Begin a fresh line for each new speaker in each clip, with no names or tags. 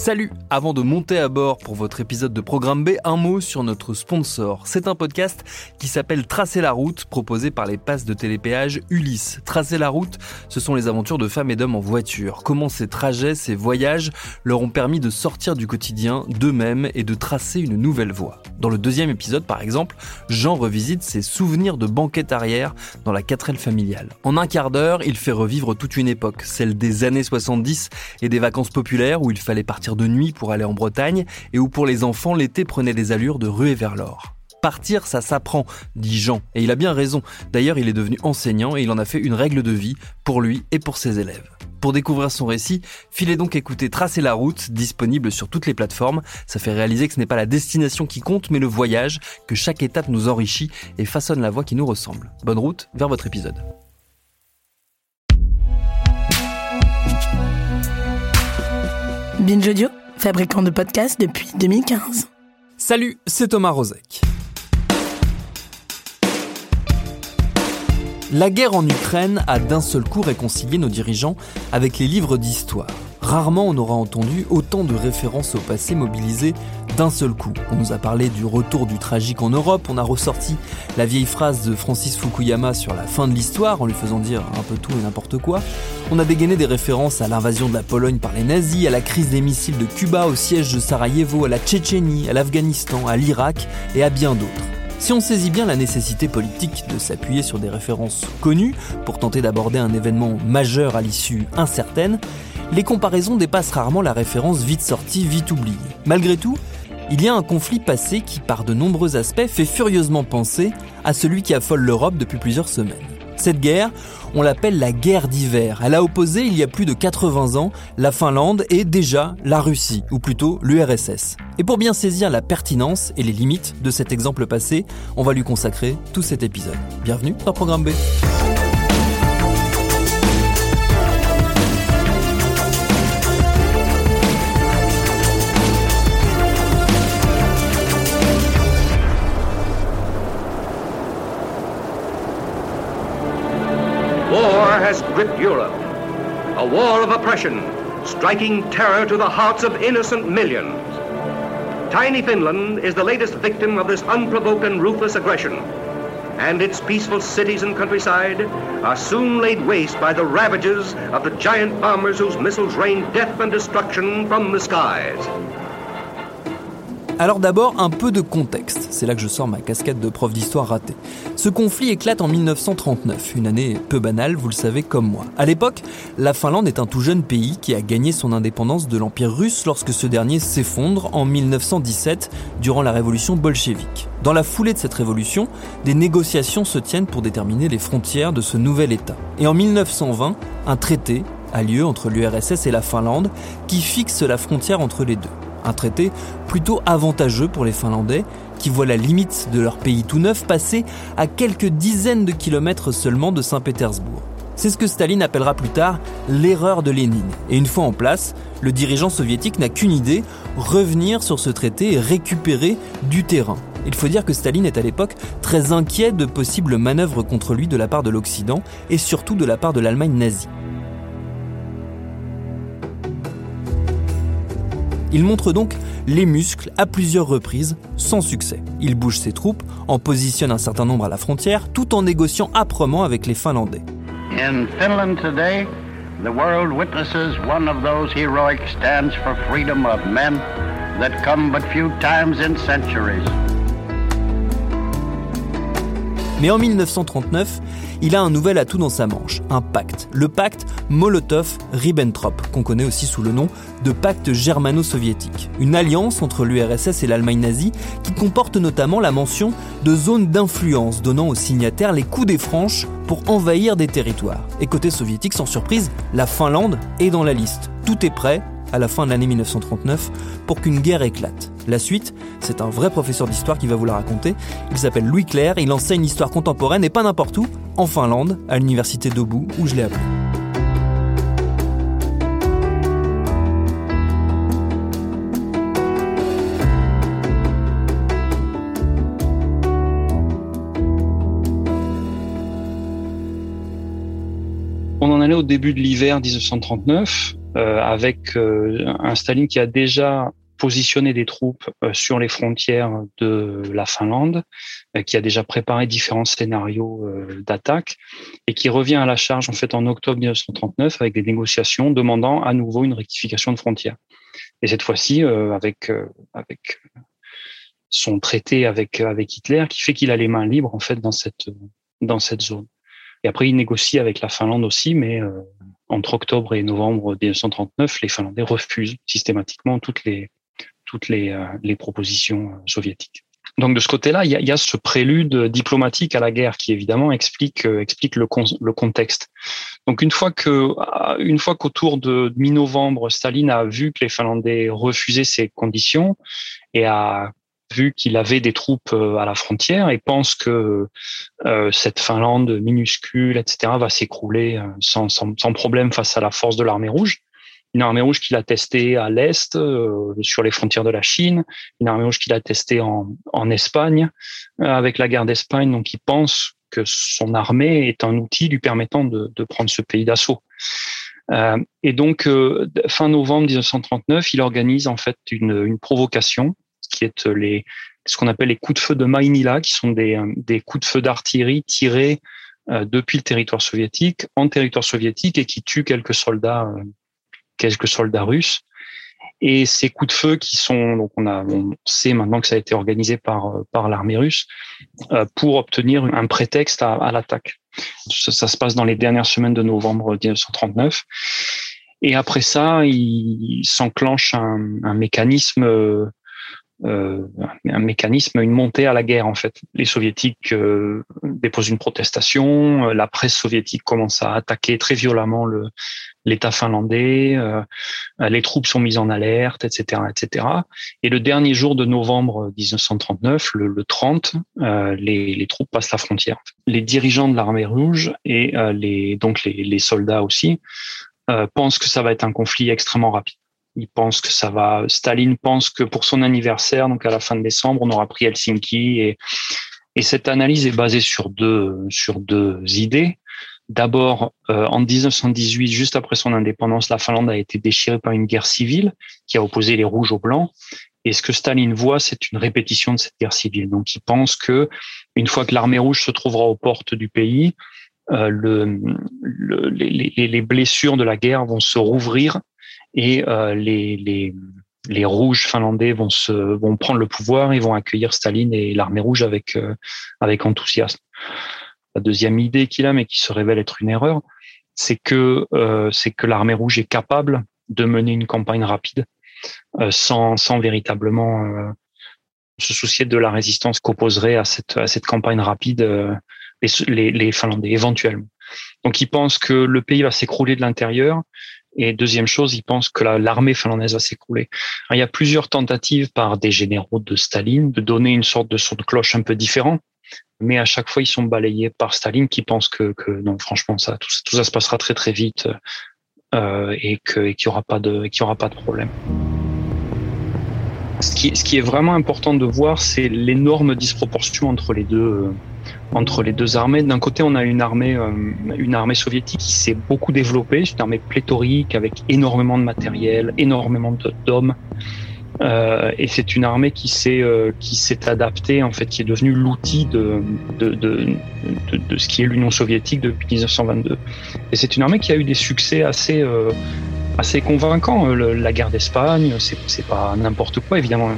Salut Avant de monter à bord pour votre épisode de Programme B, un mot sur notre sponsor. C'est un podcast qui s'appelle Tracer la route, proposé par les passes de télépéage Ulysse. Tracer la route, ce sont les aventures de femmes et d'hommes en voiture. Comment ces trajets, ces voyages leur ont permis de sortir du quotidien d'eux-mêmes et de tracer une nouvelle voie. Dans le deuxième épisode, par exemple, Jean revisite ses souvenirs de banquette arrière dans la 4L familiale. En un quart d'heure, il fait revivre toute une époque, celle des années 70 et des vacances populaires où il fallait partir de nuit pour aller en Bretagne et où pour les enfants l'été prenait des allures de ruée vers l'or. Partir, ça s'apprend, dit Jean, et il a bien raison. D'ailleurs, il est devenu enseignant et il en a fait une règle de vie pour lui et pour ses élèves. Pour découvrir son récit, filez donc écouter Tracer la route, disponible sur toutes les plateformes. Ça fait réaliser que ce n'est pas la destination qui compte, mais le voyage, que chaque étape nous enrichit et façonne la voie qui nous ressemble. Bonne route vers votre épisode.
Binge Audio, fabricant de podcasts depuis 2015.
Salut, c'est Thomas Rozek. La guerre en Ukraine a d'un seul coup réconcilié nos dirigeants avec les livres d'histoire. Rarement on aura entendu autant de références au passé mobilisées d'un seul coup. On nous a parlé du retour du tragique en Europe, on a ressorti la vieille phrase de Francis Fukuyama sur la fin de l'histoire en lui faisant dire un peu tout et n'importe quoi. On a dégainé des références à l'invasion de la Pologne par les nazis, à la crise des missiles de Cuba, au siège de Sarajevo, à la Tchétchénie, à l'Afghanistan, à l'Irak et à bien d'autres. Si on saisit bien la nécessité politique de s'appuyer sur des références connues pour tenter d'aborder un événement majeur à l'issue incertaine, les comparaisons dépassent rarement la référence vite sortie, vite oubliée. Malgré tout, il y a un conflit passé qui, par de nombreux aspects, fait furieusement penser à celui qui affole l'Europe depuis plusieurs semaines. Cette guerre, on l'appelle la guerre d'hiver. Elle a opposé il y a plus de 80 ans la Finlande et déjà la Russie, ou plutôt l'URSS. Et pour bien saisir la pertinence et les limites de cet exemple passé, on va lui consacrer tout cet épisode. Bienvenue dans Programme B.
gripped Europe. A war of oppression, striking terror to the hearts of innocent millions. Tiny Finland is the latest victim of this unprovoked and ruthless aggression. And its peaceful cities and countryside are soon laid waste by the ravages of the giant bombers whose missiles rain death and destruction from the skies.
Alors d'abord, un peu de contexte. C'est là que je sors ma casquette de prof d'histoire ratée. Ce conflit éclate en 1939, une année peu banale, vous le savez comme moi. À l'époque, la Finlande est un tout jeune pays qui a gagné son indépendance de l'Empire russe lorsque ce dernier s'effondre en 1917 durant la révolution bolchevique. Dans la foulée de cette révolution, des négociations se tiennent pour déterminer les frontières de ce nouvel État. Et en 1920, un traité a lieu entre l'URSS et la Finlande qui fixe la frontière entre les deux. Un traité plutôt avantageux pour les Finlandais, qui voient la limite de leur pays tout neuf passer à quelques dizaines de kilomètres seulement de Saint-Pétersbourg. C'est ce que Staline appellera plus tard l'erreur de Lénine. Et une fois en place, le dirigeant soviétique n'a qu'une idée, revenir sur ce traité et récupérer du terrain. Il faut dire que Staline est à l'époque très inquiet de possibles manœuvres contre lui de la part de l'Occident et surtout de la part de l'Allemagne nazie. Il montre donc les muscles à plusieurs reprises, sans succès. Il bouge ses troupes, en positionne un certain nombre à la frontière, tout en négociant âprement avec les Finlandais.
In Finland today, the world witnesses one of those heroic stands for freedom of men that come but few times in centuries.
Mais en 1939, il a un nouvel atout dans sa manche, un pacte, le pacte Molotov-Ribbentrop, qu'on connaît aussi sous le nom de pacte germano-soviétique, une alliance entre l'URSS et l'Allemagne nazie qui comporte notamment la mention de zones d'influence donnant aux signataires les coups des franches pour envahir des territoires. Et côté soviétique, sans surprise, la Finlande est dans la liste. Tout est prêt à la fin de l'année 1939 pour qu'une guerre éclate. La suite, c'est un vrai professeur d'histoire qui va vous la raconter. Il s'appelle Louis Clair, il enseigne l'histoire contemporaine et pas n'importe où, en Finlande, à l'université d'Obu, où je l'ai appelé.
On en allait au début de l'hiver 1939 euh, avec euh, un Staline qui a déjà positionné des troupes euh, sur les frontières de la Finlande, qui a déjà préparé différents scénarios d'attaque et qui revient à la charge en fait en octobre 1939 avec des négociations demandant à nouveau une rectification de frontières. Et cette fois-ci avec avec son traité avec avec Hitler qui fait qu'il a les mains libres en fait dans cette dans cette zone. Et après il négocie avec la Finlande aussi, mais entre octobre et novembre 1939, les Finlandais refusent systématiquement toutes les toutes les, euh, les propositions euh, soviétiques. Donc de ce côté-là, il y a, y a, ce prélude diplomatique à la guerre qui évidemment explique euh, explique le, le contexte. Donc une fois que une fois qu'autour de mi-novembre, Staline a vu que les Finlandais refusaient ces conditions et a vu qu'il avait des troupes euh, à la frontière et pense que euh, cette Finlande minuscule, etc., va s'écrouler euh, sans, sans, sans, problème face à la force de l'armée rouge. Une armée rouge qu'il a testée à l'est, sur les frontières de la Chine, une armée rouge qu'il a testée en, en Espagne, avec la guerre d'Espagne. Donc, il pense que son armée est un outil lui permettant de, de prendre ce pays d'assaut. Euh, et donc, fin novembre 1939, il organise en fait une, une provocation qui est euh, les, ce qu'on appelle les coups de feu de Mainila, qui sont des, euh, des coups de feu d'artillerie tirés euh, depuis le territoire soviétique en territoire soviétique et qui tuent quelques soldats, quelques soldats russes. Et ces coups de feu qui sont, donc on a, on sait maintenant que ça a été organisé par par l'armée russe pour obtenir un prétexte à, à l'attaque. Ça, ça, se passe dans les dernières semaines de novembre 1939. Et après ça, il, s'enclenche un, un, mécanisme euh, un mécanisme, une montée à la guerre en fait. Les soviétiques euh, déposent une protestation, euh, la presse soviétique commence à attaquer très violemment le l'État finlandais, les troupes sont mises en alerte, etc., etc. Et le dernier jour de novembre 1939, le, le 30, les, les, troupes passent la frontière. Les dirigeants de l'armée rouge et les donc les, les soldats aussi pensent que ça va être un conflit extrêmement rapide. Il pense que ça va. Staline pense que pour son anniversaire, donc à la fin de décembre, on aura pris Helsinki et et cette analyse est basée sur deux sur deux idées. D'abord, euh, en 1918, juste après son indépendance, la Finlande a été déchirée par une guerre civile qui a opposé les rouges aux blancs. Et ce que Staline voit, c'est une répétition de cette guerre civile. Donc, il pense que une fois que l'armée rouge se trouvera aux portes du pays, euh, le, le, les, les, blessures de la guerre vont se rouvrir et euh, les, les, les rouges finlandais vont se vont prendre le pouvoir et vont accueillir Staline et l'armée rouge avec euh, avec enthousiasme. La deuxième idée qu'il a, mais qui se révèle être une erreur, c'est que euh, c'est que l'armée rouge est capable de mener une campagne rapide euh, sans sans véritablement euh, se soucier de la résistance qu'opposerait à cette à cette campagne rapide les, les, les Finlandais éventuellement. Donc il pense que le pays va s'écrouler de l'intérieur et deuxième chose, ils pensent que l'armée finlandaise va s'écrouler. Il y a plusieurs tentatives par des généraux de Staline de donner une sorte de son de cloche un peu différent, mais à chaque fois ils sont balayés par Staline qui pense que, que non, franchement ça tout, ça se passera très très vite euh, et qu'il n'y aura pas de qu'il y aura pas de problème. Ce qui, ce qui est vraiment important de voir, c'est l'énorme disproportion entre les deux entre les deux armées. D'un côté, on a une armée, euh, une armée soviétique qui s'est beaucoup développée, une armée pléthorique avec énormément de matériel, énormément d'hommes. Euh, et c'est une armée qui s'est euh, qui s'est adaptée en fait, qui est devenue l'outil de de, de, de de, ce qui est l'Union soviétique depuis 1922. Et c'est une armée qui a eu des succès assez euh, assez convaincant. la guerre d'Espagne, c'est pas n'importe quoi, évidemment.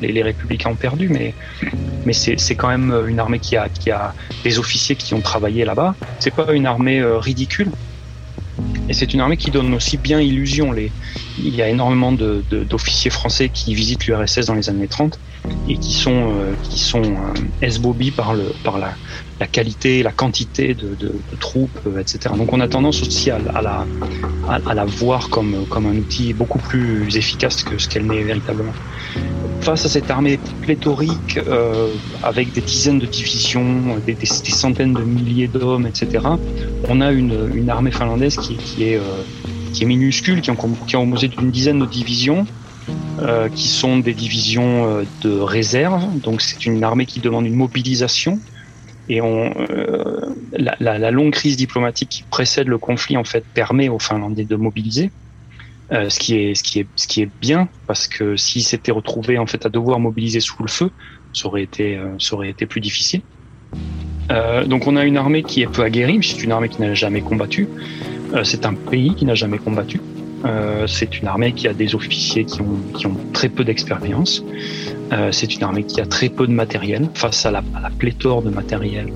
Les, républicains ont perdu, mais, mais c'est quand même une armée qui a, qui a des officiers qui ont travaillé là-bas. C'est pas une armée ridicule. Et c'est une armée qui donne aussi bien illusion. Les, il y a énormément d'officiers français qui visitent l'URSS dans les années 30 et qui sont, euh, qui sont euh, esbobis par, le, par la, la qualité, la quantité de, troupes, euh, etc. Donc on a tendance aussi à la, à, la voir comme, comme un outil beaucoup plus efficace que ce qu'elle n'est véritablement. Face à cette armée pléthorique, euh, avec des dizaines de divisions, des, centaines de milliers d'hommes, etc., on a une, une armée finlandaise qui, est, euh, qui est minuscule, qui, qui est composée d'une dizaine de divisions, euh, qui sont des divisions de réserve. Donc c'est une armée qui demande une mobilisation. Et on, euh, la, la, la, longue crise diplomatique qui précède le conflit en fait permet aux Finlandais de mobiliser, euh, ce qui est ce qui est ce qui est bien parce que s'ils s'étaient retrouvés en fait à devoir mobiliser sous le feu, ça aurait été euh, ça aurait été plus difficile. donc on a une armée qui est peu aguerrie, c'est une armée qui n'a jamais combattu. c'est un pays qui n'a jamais combattu. Euh, c'est une armée qui a des officiers qui ont, très peu d'expérience. Euh, c'est une armée qui a très peu de matériel face à la, pléthore de matériel,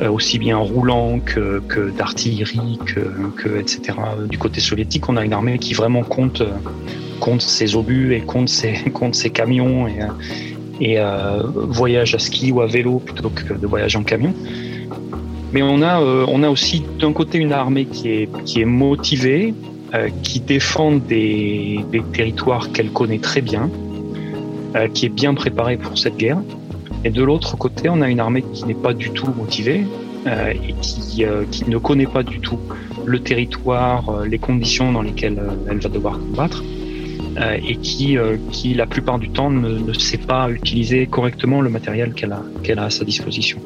euh, aussi bien roulant que, d'artillerie, que, etc. Du côté soviétique, on a une armée qui vraiment compte, compte ses obus et compte ses, camions et, voyage à ski ou à vélo plutôt que de voyage en camion. Mais on a, aussi d'un côté une armée qui est motivée, euh, qui défend des, territoires qu'elle connaît très bien, euh, qui est bien préparée pour cette guerre. Et de l'autre côté, on a une armée qui n'est pas du tout motivée euh, et qui, ne connaît pas du tout le territoire, les conditions dans lesquelles elle va devoir combattre et qui, qui, la plupart du temps, ne, sait pas utiliser correctement le matériel qu'elle a à sa disposition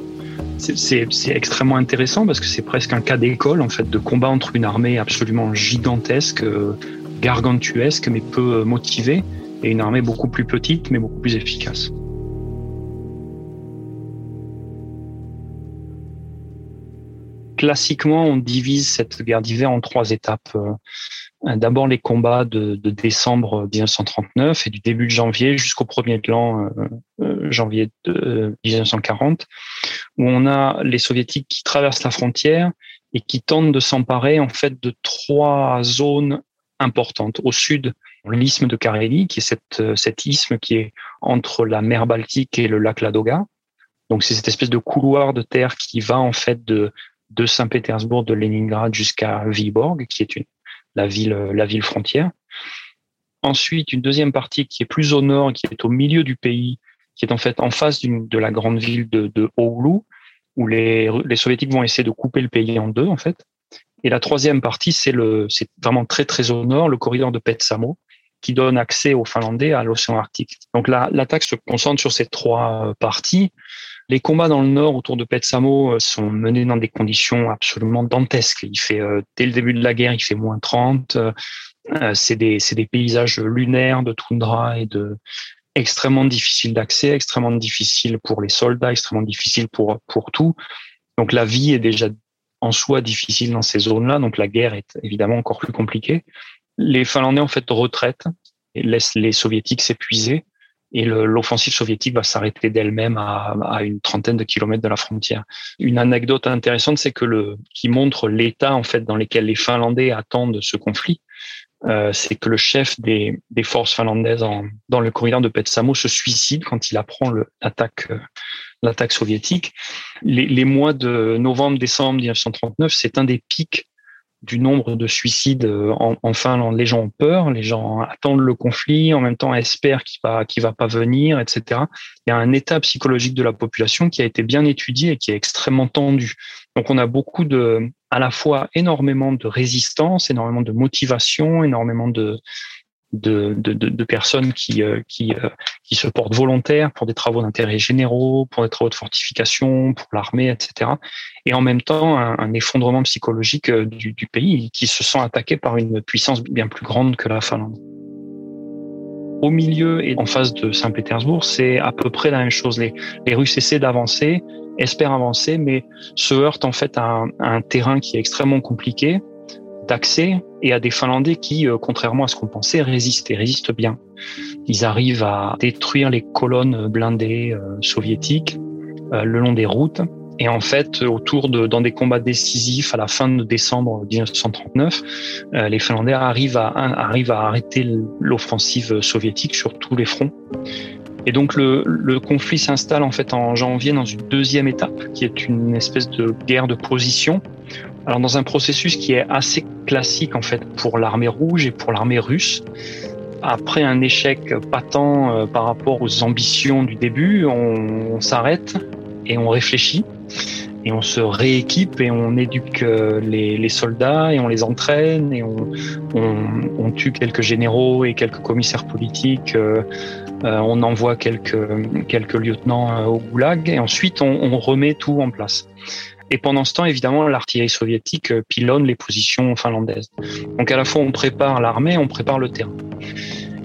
c'est extrêmement intéressant parce que c'est presque un cas d'école en fait de combat entre une armée absolument gigantesque, euh, gargantuesque mais peu motivée et une armée beaucoup plus petite mais beaucoup plus efficace. Classiquement, on divise cette guerre d'hiver en trois étapes. Euh, euh, d'abord les combats de, de, décembre 1939 et du début de janvier jusqu'au premier de l'an euh, euh janvier de 1940, où on a les soviétiques qui traversent la frontière et qui tentent de s'emparer en fait de trois zones importantes. Au sud, l'isthme de Carélie, qui est cette, cet isthme qui est entre la mer Baltique et le lac Ladoga. Donc c'est cette espèce de couloir de terre qui va en fait de, de Saint-Pétersbourg, de Leningrad jusqu'à Viborg, qui est une la ville, la ville frontière. Ensuite, une deuxième partie qui est plus au nord, qui est au milieu du pays, qui est en fait en face de la grande ville de, de Oulu, où les, les soviétiques vont essayer de couper le pays en deux, en fait. Et la troisième partie, c'est le, c'est vraiment très très au nord, le corridor de Petsamo, qui donne accès aux Finlandais à l'océan Arctique. Donc l'attaque se concentre sur ces trois parties. Les combats dans le nord autour de Petsamo euh, sont menés dans des conditions absolument dantesques. Il fait euh, dès le début de la guerre, il fait moins 30. Euh, c'est des des paysages lunaires de toundra et de extrêmement difficiles d'accès, extrêmement difficiles pour les soldats, extrêmement difficiles pour pour tout. Donc la vie est déjà en soi difficile dans ces zones-là, donc la guerre est évidemment encore plus compliquée. Les Finlandais en fait retraitent et laissent les Soviétiques s'épuiser et l'offensive soviétique va s'arrêter d'elle-même à, à, une trentaine de kilomètres de la frontière. Une anecdote intéressante, c'est que le qui montre l'état en fait dans lequel les Finlandais attendent ce conflit, euh, c'est que le chef des, des forces finlandaises en, dans le corridor de Petsamo se suicide quand il apprend l'attaque l'attaque soviétique. Les, les mois de novembre-décembre 1939, c'est un des pics du nombre de suicides euh, en. Les gens ont peur, les gens attendent le conflit, en même temps espèrent qu'il va, qu'il va pas venir, etc. Il y a un état psychologique de la population qui a été bien étudié et qui est extrêmement tendu. Donc on a beaucoup de, à la fois énormément de résistance, énormément de motivation, énormément de, de, de, de, personnes qui, euh, qui, euh, qui se portent volontaires pour des travaux d'intérêt généraux, pour des travaux de fortification, pour l'armée, etc. Et en même temps, un, effondrement psychologique euh, du, du, pays qui se sent attaqué par une puissance bien plus grande que la Finlande. Au milieu et en face de Saint-Pétersbourg, c'est à peu près la même chose. Les, les Russes essaient d'avancer, espèrent avancer, mais se heurtent en fait à un, à un terrain qui est extrêmement compliqué, d'accès et à des Finlandais qui, euh, contrairement à ce qu'on pensait, résistent et résistent bien. Ils arrivent à détruire les colonnes blindées euh, soviétiques euh, le long des routes. Et en fait, autour de, dans des combats décisifs à la fin de décembre 1939, les Finlandais arrivent à, arrivent à arrêter l'offensive soviétique sur tous les fronts. Et donc le, le conflit s'installe en fait en janvier dans une deuxième étape, qui est une espèce de guerre de position alors dans un processus qui est assez classique en fait pour l'armée rouge et pour l'armée russe. Après un échec patent euh, par rapport aux ambitions du début, on, s'arrête et on réfléchit et on se rééquipe et on éduque euh, les, soldats et on les entraîne et on, tue quelques généraux et quelques commissaires politiques. Euh, on envoie quelques, quelques lieutenants au goulag et ensuite on, on remet tout en place. Et pendant ce temps, évidemment, l'artillerie soviétique euh, pilonne les positions finlandaises. Donc à la fois, on prépare l'armée, on prépare le terrain.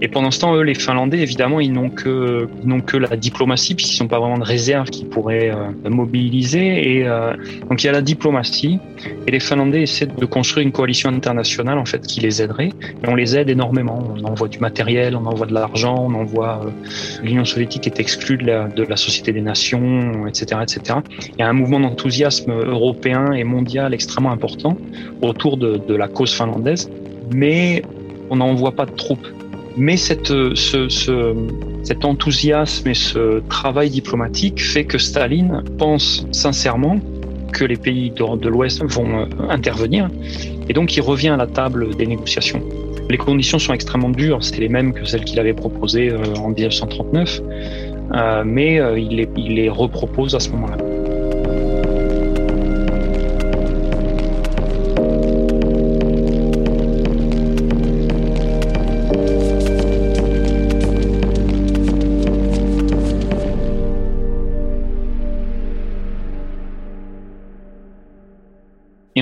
Et pendant ce temps, eux, les Finlandais, évidemment, ils n'ont que, n'ont que la diplomatie, puisqu'ils n'ont pas vraiment de réserve qu'ils pourraient euh, mobiliser. Et euh, donc, il y a la diplomatie. Et les Finlandais essaient de construire une coalition internationale, en fait, qui les aiderait. Et on les aide énormément. On envoie du matériel, on envoie de l'argent, on envoie. Euh, L'Union soviétique est exclue de la, de la Société des Nations, etc., etc. Il y a un mouvement d'enthousiasme européen et mondial extrêmement important autour de, de la cause finlandaise. Mais on n'envoie pas de troupes mais cette, ce, ce, cet enthousiasme et ce travail diplomatique fait que Staline pense sincèrement que les pays de, l'Ouest vont euh, intervenir. Et donc il revient à la table des négociations. Les conditions sont extrêmement dures, c'est les mêmes que celles qu'il avait proposées euh, en 1939, euh, mais il les, il les repropose à ce moment-là.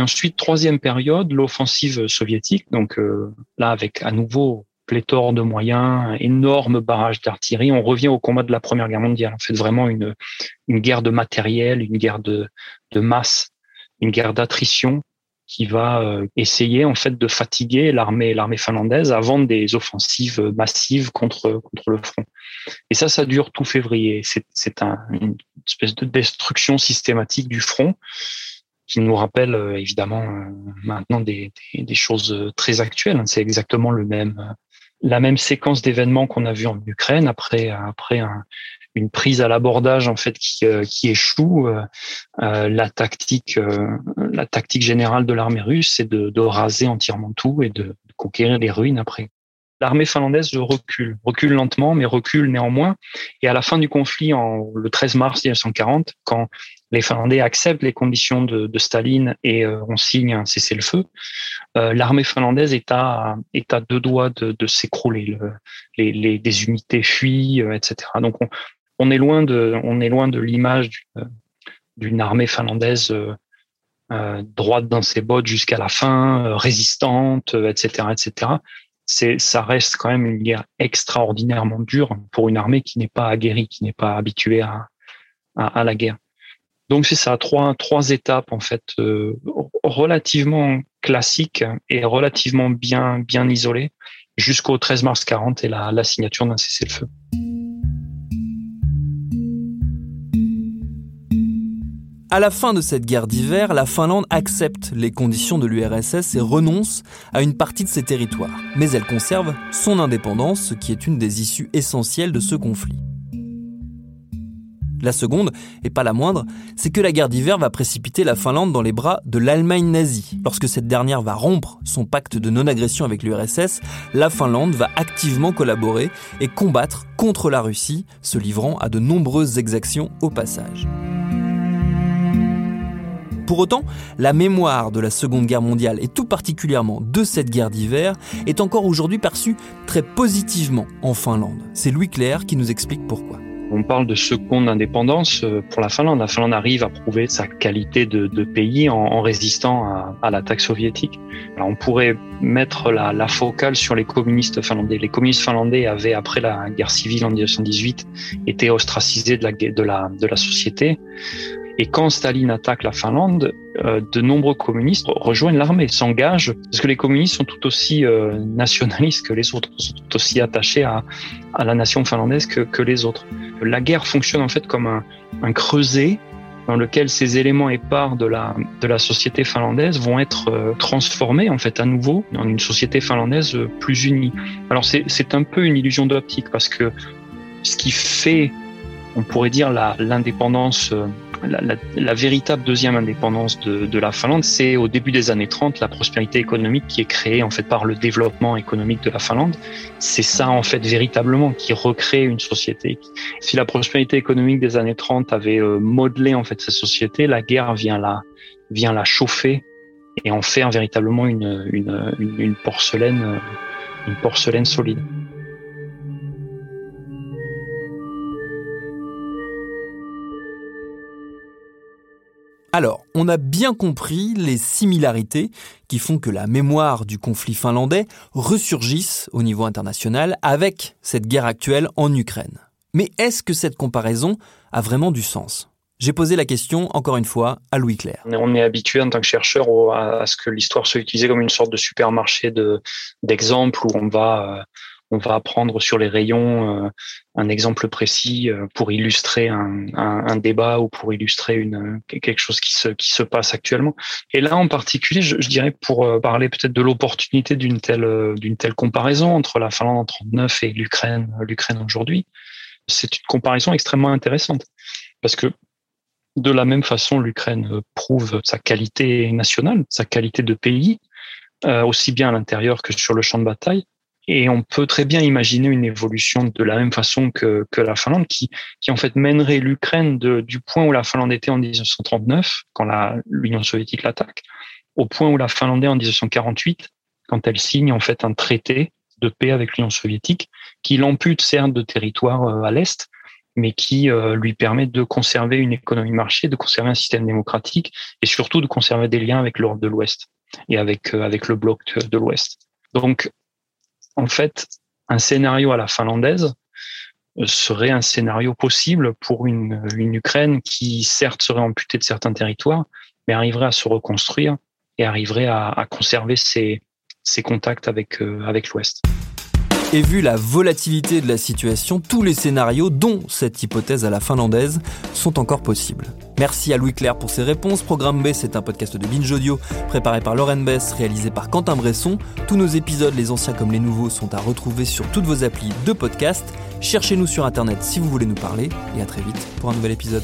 Ensuite, troisième période, l'offensive soviétique. Donc euh, là, avec à nouveau pléthore de moyens, énorme barrage d'artillerie. On revient au combat de la Première Guerre mondiale. En fait, vraiment une, une guerre de matériel, une guerre de, de masse, une guerre d'attrition qui va euh, essayer en fait de fatiguer l'armée l'armée finlandaise avant des offensives massives contre contre le front. Et ça, ça dure tout février. C'est un, une espèce de destruction systématique du front qui nous rappelle euh, évidemment euh, maintenant des, des, des, choses euh, très actuelles. C'est exactement le même, la même séquence d'événements qu'on a vu en Ukraine après après un, une prise à l'abordage en fait qui, qui échoue. La tactique, la tactique générale de l'armée russe, c'est de, de, raser entièrement tout et de conquérir les ruines après. L'armée finlandaise recule, recule lentement, mais recule néanmoins. Et à la fin du conflit, en, le 13 mars 1940, quand les Finlandais acceptent les conditions de, Staline et euh, on signe un cessez-le-feu, euh, l'armée finlandaise est à, est à deux doigts de, de s'écrouler. Le, les, les, unités fuient, euh, etc. Donc on, on, est loin de, on est loin de l'image d'une armée finlandaise droite dans ses bottes jusqu'à la fin, résistante, etc., etc c'est ça reste quand même une guerre extraordinairement dure pour une armée qui n'est pas aguerrie, qui n'est pas habituée à, à, la guerre. Donc c'est ça, trois étapes en fait euh, relativement classiques et relativement bien bien isolées jusqu'au 13 mars 40 et la, la signature d'un cessez-le-feu.
À la fin de cette guerre d'hiver, la Finlande accepte les conditions de l'URSS et renonce à une partie de ses territoires. Mais elle conserve son indépendance, ce qui est une des issues essentielles de ce conflit. La seconde, et pas la moindre, c'est que la guerre d'hiver va précipiter la Finlande dans les bras de l'Allemagne nazie. Lorsque cette dernière va rompre son pacte de non-agression avec l'URSS, la Finlande va activement collaborer et combattre contre la Russie, se livrant à de nombreuses exactions au passage. Pour autant, la mémoire de la Seconde Guerre mondiale et tout particulièrement de cette guerre d'hiver est encore aujourd'hui perçue très positivement en Finlande. C'est Louis Clair qui nous explique pourquoi.
On parle de seconde indépendance euh, pour la Finlande. La Finlande arrive à prouver sa qualité de, pays en, résistant à, l'attaque soviétique. Alors on pourrait mettre la, focale sur les communistes finlandais. Les communistes finlandais avaient, après la guerre civile en 1918, été ostracisés de la société. Et quand Staline attaque la Finlande, euh, de nombreux communistes rejoignent l'armée, s'engagent, parce que les communistes sont tout aussi euh, nationalistes que les autres, sont tout aussi attachés à, à la nation finlandaise que, que, les autres. La guerre fonctionne en fait comme un, un creuset dans lequel ces éléments épars de la, de la société finlandaise vont être euh, transformés en fait à nouveau en une société finlandaise plus unie. Alors c'est un peu une illusion d'optique parce que ce qui fait, on pourrait dire, l'indépendance la, la, la, véritable deuxième indépendance de, de la Finlande, c'est au début des années 30 la prospérité économique qui est créée en fait par le développement économique de la Finlande. C'est ça en fait véritablement qui recrée une société. Si la prospérité économique des années 30 avait euh, modelé en fait cette société, la guerre vient la vient la chauffer et en faire véritablement une, une, une, une porcelaine une porcelaine solide.
Alors, on a bien compris les similarités qui font que la mémoire du conflit finlandais ressurgisse au niveau international avec cette guerre actuelle en Ukraine. Mais est-ce que cette comparaison a vraiment du sens? J'ai posé la question, encore une fois, à Louis Claire.
On est habitué en tant que chercheur à ce que l'histoire soit utilisée comme une sorte de supermarché d'exemples où on va on va apprendre sur les rayons euh, un exemple précis euh, pour illustrer un, débat ou pour illustrer une, quelque chose qui se, passe actuellement. Et là, en particulier, je, je dirais pour euh, parler peut-être de l'opportunité d'une telle, d'une telle comparaison entre la Finlande en 39 et l'Ukraine, l'Ukraine aujourd'hui, c'est une comparaison extrêmement intéressante parce que de la même façon, l'Ukraine prouve sa qualité nationale, sa qualité de pays, euh, aussi bien à l'intérieur que sur le champ de bataille. Et on peut très bien imaginer une évolution de la même façon que, que la Finlande, qui, qui en fait mènerait l'Ukraine du point où la Finlande était en 1939, quand l'Union soviétique l'attaque, au point où la Finlande est en 1948, quand elle signe en fait un traité de paix avec l'Union soviétique, qui l'ampute certes de territoire euh, à l'est, mais qui euh, lui permet de conserver une économie marché, de conserver un système démocratique et surtout de conserver des liens avec l'Europe de l'Ouest et avec, euh, avec le bloc de l'Ouest. Donc, en fait, un scénario à la finlandaise euh, serait un scénario possible pour une, Ukraine qui, certes, serait amputée de certains territoires, mais arriverait à se reconstruire et arriverait à, conserver ses, contacts avec, euh, avec l'Ouest.
Et vu la volatilité de la situation, tous les scénarios, dont cette hypothèse à la finlandaise, sont encore possibles. Merci à Louis Claire pour ses réponses. Programme B, c'est un podcast de Binge Audio, préparé par Lauren Bess, réalisé par Quentin Bresson. Tous nos épisodes, les anciens comme les nouveaux, sont à retrouver sur toutes vos applis de podcast. Cherchez-nous sur Internet si vous voulez nous parler, et à très vite pour un nouvel épisode.